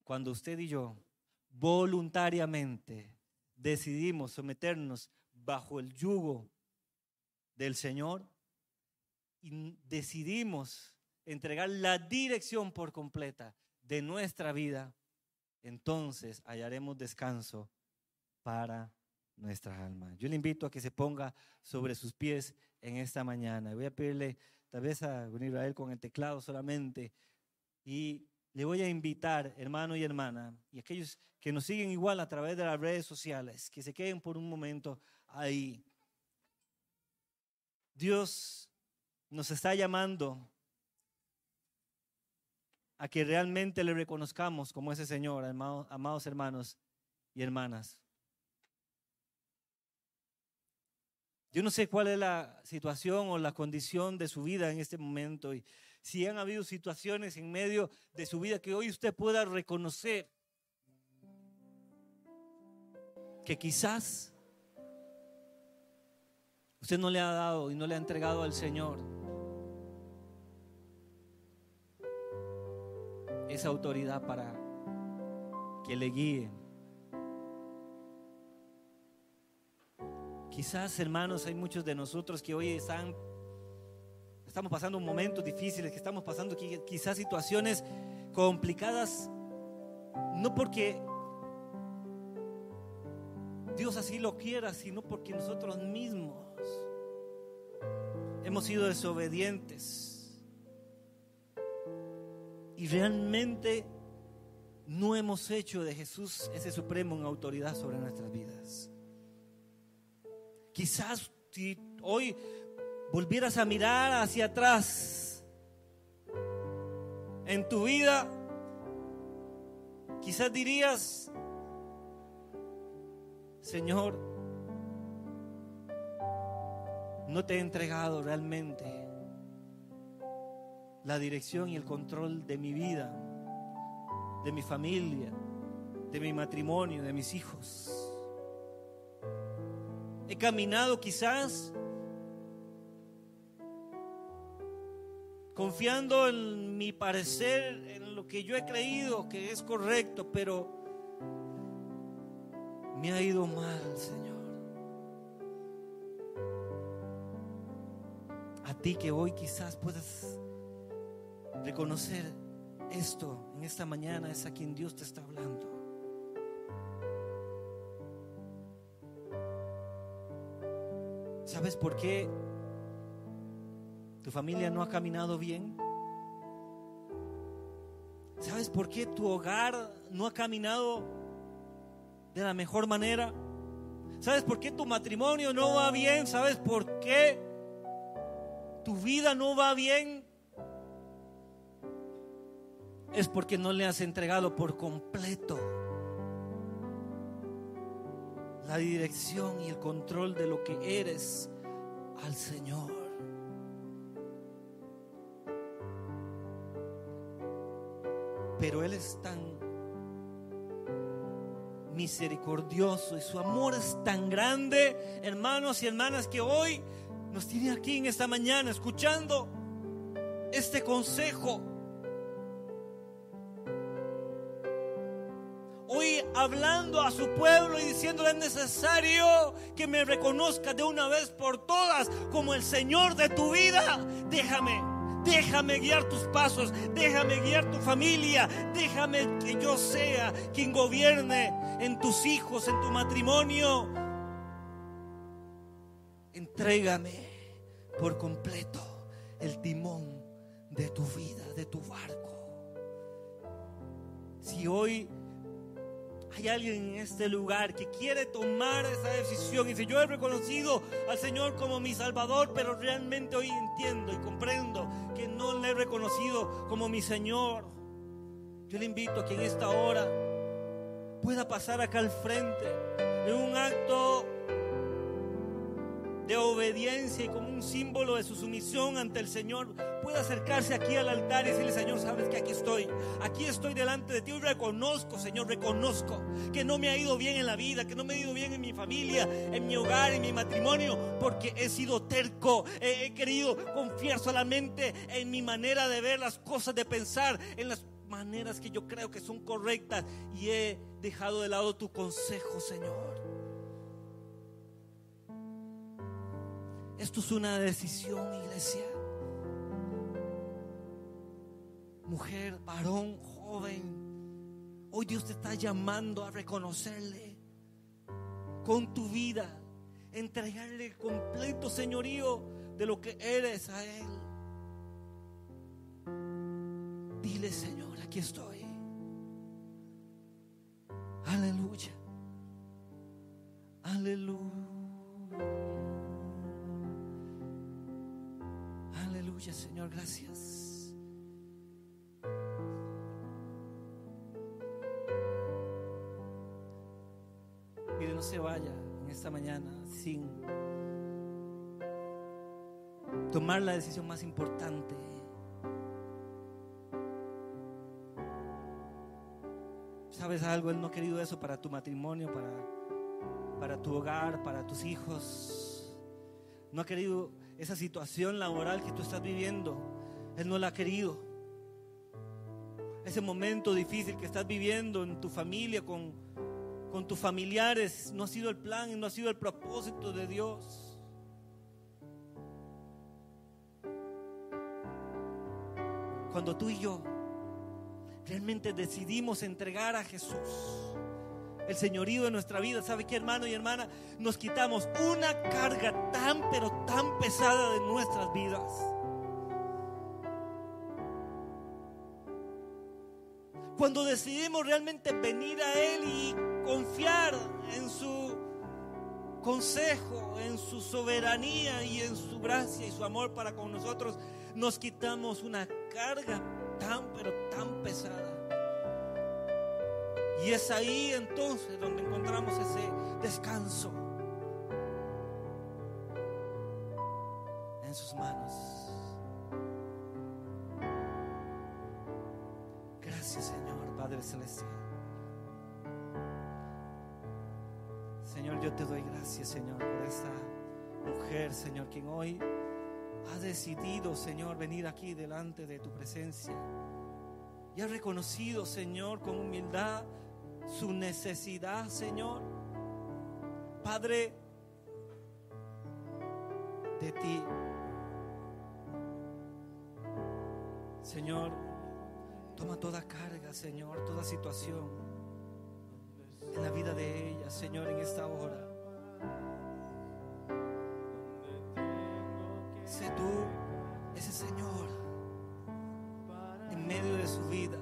S1: Cuando usted y yo voluntariamente decidimos someternos bajo el yugo del Señor y decidimos entregar la dirección por completa de nuestra vida, entonces hallaremos descanso para nuestra alma. Yo le invito a que se ponga sobre sus pies en esta mañana. Voy a pedirle tal vez a Israel con el teclado solamente y le voy a invitar, hermano y hermana, y aquellos que nos siguen igual a través de las redes sociales, que se queden por un momento ahí. Dios nos está llamando a que realmente le reconozcamos como ese Señor, amados hermanos y hermanas. Yo no sé cuál es la situación o la condición de su vida en este momento y si han habido situaciones en medio de su vida que hoy usted pueda reconocer que quizás usted no le ha dado y no le ha entregado al Señor esa autoridad para que le guíe Quizás, hermanos, hay muchos de nosotros que hoy están, estamos pasando momentos difíciles, que estamos pasando quizás situaciones complicadas, no porque Dios así lo quiera, sino porque nosotros mismos hemos sido desobedientes y realmente no hemos hecho de Jesús ese supremo en autoridad sobre nuestras vidas. Quizás si hoy volvieras a mirar hacia atrás en tu vida, quizás dirías, Señor, no te he entregado realmente la dirección y el control de mi vida, de mi familia, de mi matrimonio, de mis hijos. He caminado quizás confiando en mi parecer, en lo que yo he creído que es correcto, pero me ha ido mal, Señor. A ti que hoy quizás puedas reconocer esto en esta mañana, es a quien Dios te está hablando. ¿Sabes por qué tu familia no ha caminado bien? ¿Sabes por qué tu hogar no ha caminado de la mejor manera? ¿Sabes por qué tu matrimonio no va bien? ¿Sabes por qué tu vida no va bien? Es porque no le has entregado por completo la dirección y el control de lo que eres al Señor. Pero Él es tan misericordioso y su amor es tan grande, hermanos y hermanas, que hoy nos tiene aquí en esta mañana escuchando este consejo hablando a su pueblo y diciéndole es necesario que me reconozca de una vez por todas como el Señor de tu vida. Déjame, déjame guiar tus pasos, déjame guiar tu familia, déjame que yo sea quien gobierne en tus hijos, en tu matrimonio. Entrégame por completo el timón de tu vida, de tu barco. Si hoy hay alguien en este lugar que quiere tomar esa decisión y si yo he reconocido al Señor como mi Salvador, pero realmente hoy entiendo y comprendo que no le he reconocido como mi Señor. Yo le invito a que en esta hora pueda pasar acá al frente en un acto de obediencia y como un símbolo de su sumisión ante el Señor, pueda acercarse aquí al altar y decirle, Señor, sabes que aquí estoy, aquí estoy delante de ti. Y reconozco, Señor, reconozco que no me ha ido bien en la vida, que no me ha ido bien en mi familia, en mi hogar, en mi matrimonio, porque he sido terco, he, querido confiar solamente en mi manera de ver las cosas, de pensar, en las maneras que yo creo que son correctas y he dejado de lado tu consejo, Señor. Esto es una decisión, iglesia. Mujer, varón, joven, hoy Dios te está llamando a reconocerle con tu vida, entregarle el completo señorío de lo que eres a Él. Dile, Señor, aquí estoy. Aleluya. Aleluya. Señor, gracias. Mire, no se vaya en esta mañana sin tomar la decisión más importante. ¿Sabes algo? Él no ha querido eso para tu matrimonio, para, para tu hogar, para tus hijos. No ha querido esa situación laboral que tú estás viviendo, Él no la ha querido. Ese momento difícil que estás viviendo en tu familia, con, con tus familiares, no ha sido el plan y no ha sido el propósito de Dios. Cuando tú y yo realmente decidimos entregar a Jesús, el señorío de nuestra vida. ¿Sabe qué, hermano y hermana? Nos quitamos una carga tan, pero tan pesada de nuestras vidas. Cuando decidimos realmente venir a Él y confiar en su consejo, en su soberanía y en su gracia y su amor para con nosotros, nos quitamos una carga tan, pero tan pesada. Y es ahí entonces donde encontramos ese descanso en sus manos. Gracias Señor, Padre Celestial. Señor, yo te doy gracias, Señor, por esta mujer, Señor, quien hoy ha decidido, Señor, venir aquí delante de tu presencia. Y ha reconocido, Señor, con humildad su necesidad, Señor. Padre, de ti. Señor, toma toda carga, Señor, toda situación en la vida de ella, Señor, en esta hora. Sé tú ese Señor en medio de su vida.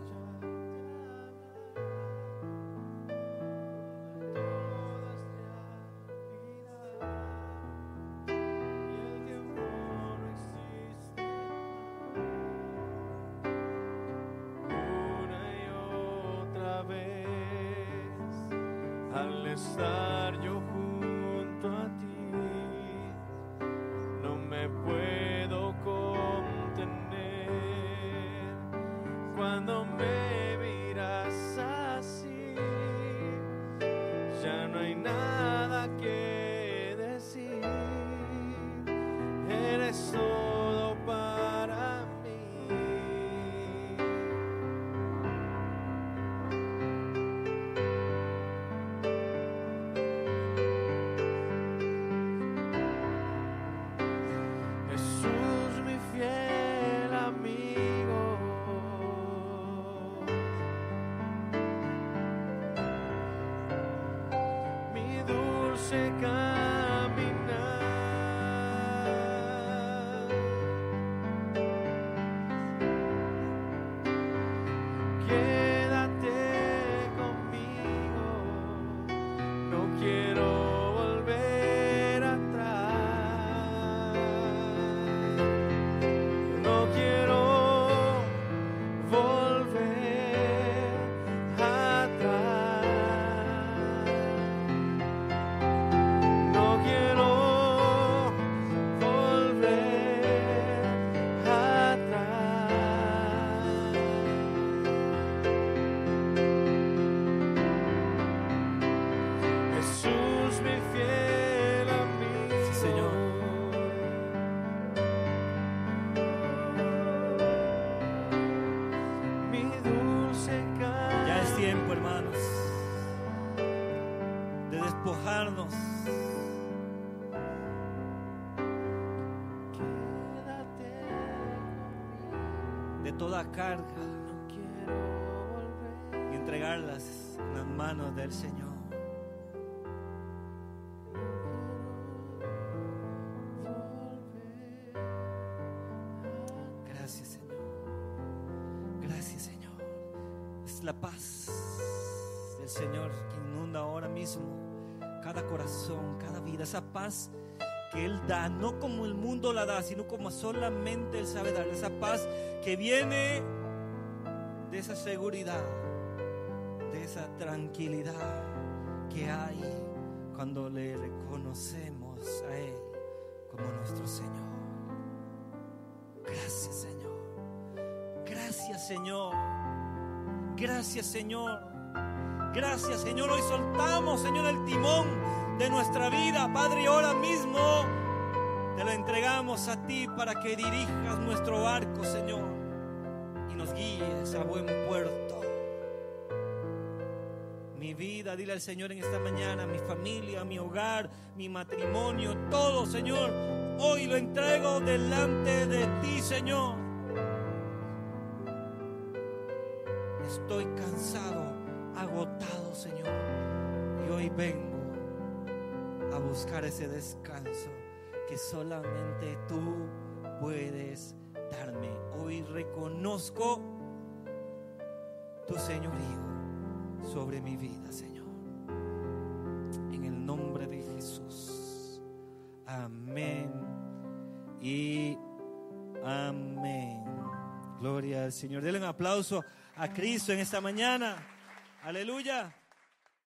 S1: estar yo junto
S2: de toda carga
S1: y entregarlas en las manos del Señor. Gracias, Señor. Gracias, Señor. Es la paz del Señor que inunda ahora mismo cada corazón, cada vida. Esa paz que Él da, no como el mundo la da, sino como solamente Él sabe dar. Esa paz que viene de esa seguridad, de esa tranquilidad que hay cuando le reconocemos a Él como nuestro Señor. Gracias Señor. Gracias Señor. Gracias Señor. Gracias Señor. Hoy soltamos Señor el timón de nuestra vida. Padre, ahora mismo te lo entregamos a ti para que dirijas nuestro barco Señor y nos guíes a buen puerto. Mi vida, dile al Señor en esta mañana, mi familia, mi hogar, mi matrimonio, todo, Señor. Hoy lo entrego delante de ti, Señor. Estoy cansado, agotado, Señor. Y hoy vengo buscar ese descanso que solamente tú puedes darme. Hoy reconozco tu señorío sobre mi vida, Señor. En el nombre de Jesús. Amén y amén. Gloria al Señor. Denle un aplauso a Cristo en esta mañana. Aleluya.